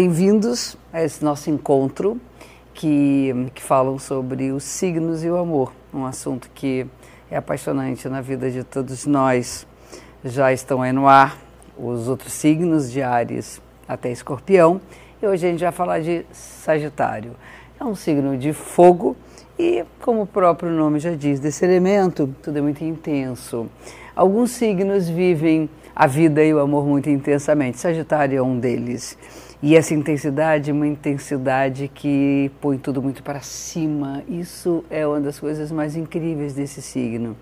Bem-vindos a esse nosso encontro que, que falam sobre os signos e o amor, um assunto que é apaixonante na vida de todos nós. Já estão aí no ar os outros signos de Ares até Escorpião e hoje a gente vai falar de Sagitário. É um signo de fogo e, como o próprio nome já diz, desse elemento, tudo é muito intenso. Alguns signos vivem a vida e o amor muito intensamente. Sagitário é um deles. E essa intensidade, uma intensidade que põe tudo muito para cima. Isso é uma das coisas mais incríveis desse signo.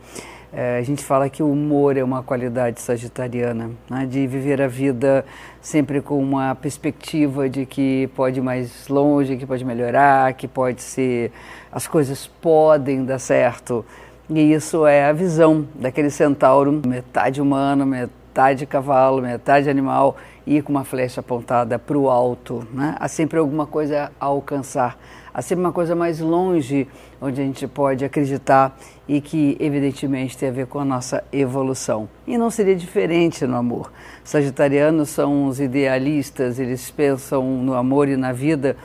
É, a gente fala que o humor é uma qualidade sagitariana, né? de viver a vida sempre com uma perspectiva de que pode ir mais longe, que pode melhorar, que pode ser. as coisas podem dar certo. E isso é a visão daquele centauro, metade humano, metade cavalo, metade animal ir com uma flecha apontada para o alto. Né? Há sempre alguma coisa a alcançar, há sempre uma coisa mais longe onde a gente pode acreditar e que, evidentemente, tem a ver com a nossa evolução. E não seria diferente no amor. Sagitarianos são os idealistas, eles pensam no amor e na vida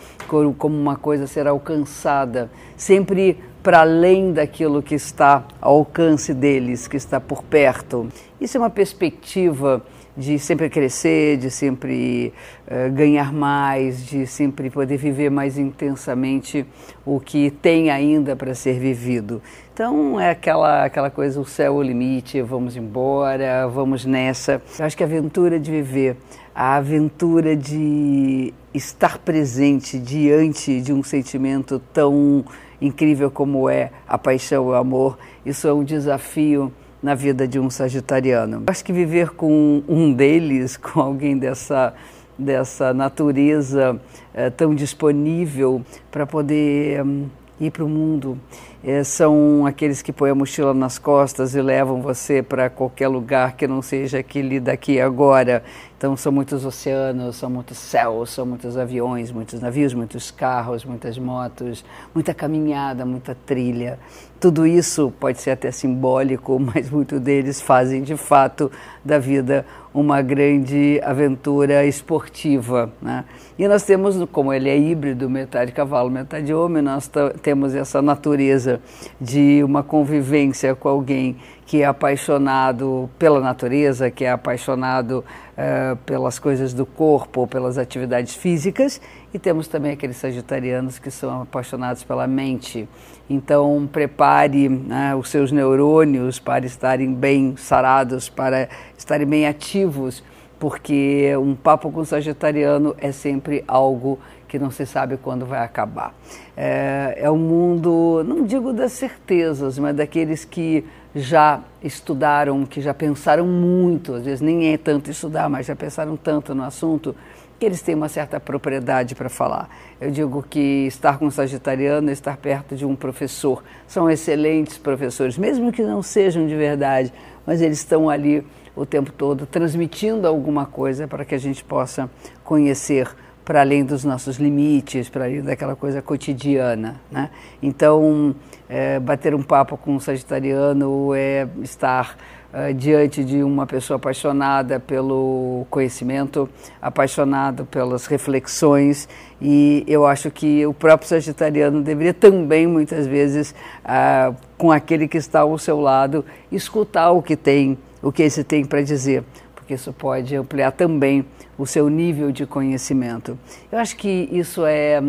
como uma coisa a ser alcançada, sempre para além daquilo que está ao alcance deles, que está por perto. Isso é uma perspectiva de sempre crescer, de sempre uh, ganhar mais, de sempre poder viver mais intensamente o que tem ainda para ser vivido. Então é aquela, aquela coisa, o céu é o limite, vamos embora, vamos nessa. Eu acho que a aventura de viver, a aventura de estar presente diante de um sentimento tão incrível como é a paixão, o amor, isso é um desafio na vida de um sagitariano. Acho que viver com um deles, com alguém dessa dessa natureza é, tão disponível para poder hum, ir para o mundo. É, são aqueles que põem a mochila nas costas e levam você para qualquer lugar que não seja aquele daqui agora. Então, são muitos oceanos, são muitos céus, são muitos aviões, muitos navios, muitos carros, muitas motos, muita caminhada, muita trilha. Tudo isso pode ser até simbólico, mas muitos deles fazem de fato da vida uma grande aventura esportiva. Né? E nós temos, como ele é híbrido, metade cavalo, metade homem, nós temos essa natureza de uma convivência com alguém que é apaixonado pela natureza, que é apaixonado uh, pelas coisas do corpo, pelas atividades físicas, e temos também aqueles sagitarianos que são apaixonados pela mente. Então, prepare né, os seus neurônios para estarem bem sarados, para estarem bem ativos, porque um papo com sagitariano é sempre algo que não se sabe quando vai acabar. É, é um mundo, não digo das certezas, mas daqueles que já estudaram, que já pensaram muito, às vezes nem é tanto estudar, mas já pensaram tanto no assunto, que eles têm uma certa propriedade para falar. Eu digo que estar com um sagitariano é estar perto de um professor. São excelentes professores, mesmo que não sejam de verdade, mas eles estão ali o tempo todo transmitindo alguma coisa para que a gente possa conhecer para além dos nossos limites, para além daquela coisa cotidiana. Né? Então, é, bater um papo com um sagitariano é estar é, diante de uma pessoa apaixonada pelo conhecimento, apaixonado pelas reflexões, e eu acho que o próprio sagitariano deveria também, muitas vezes, ah, com aquele que está ao seu lado, escutar o que tem, o que esse tem para dizer porque isso pode ampliar também o seu nível de conhecimento. Eu acho que isso é,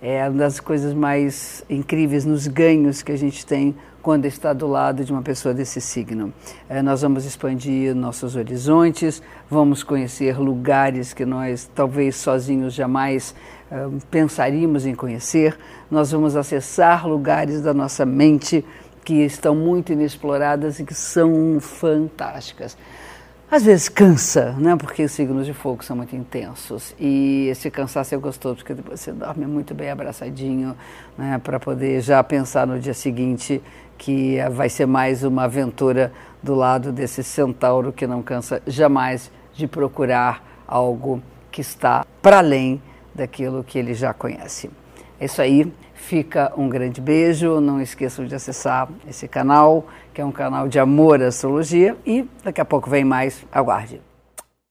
é uma das coisas mais incríveis nos ganhos que a gente tem quando está do lado de uma pessoa desse signo. É, nós vamos expandir nossos horizontes, vamos conhecer lugares que nós talvez sozinhos jamais é, pensaríamos em conhecer, nós vamos acessar lugares da nossa mente que estão muito inexploradas e que são fantásticas. Às vezes cansa, né? Porque os signos de fogo são muito intensos e esse cansaço é gostoso porque depois você dorme muito bem abraçadinho, né? Para poder já pensar no dia seguinte que vai ser mais uma aventura do lado desse centauro que não cansa jamais de procurar algo que está para além daquilo que ele já conhece. É isso aí. Fica um grande beijo. Não esqueçam de acessar esse canal, que é um canal de amor à astrologia. E daqui a pouco vem mais. Aguarde.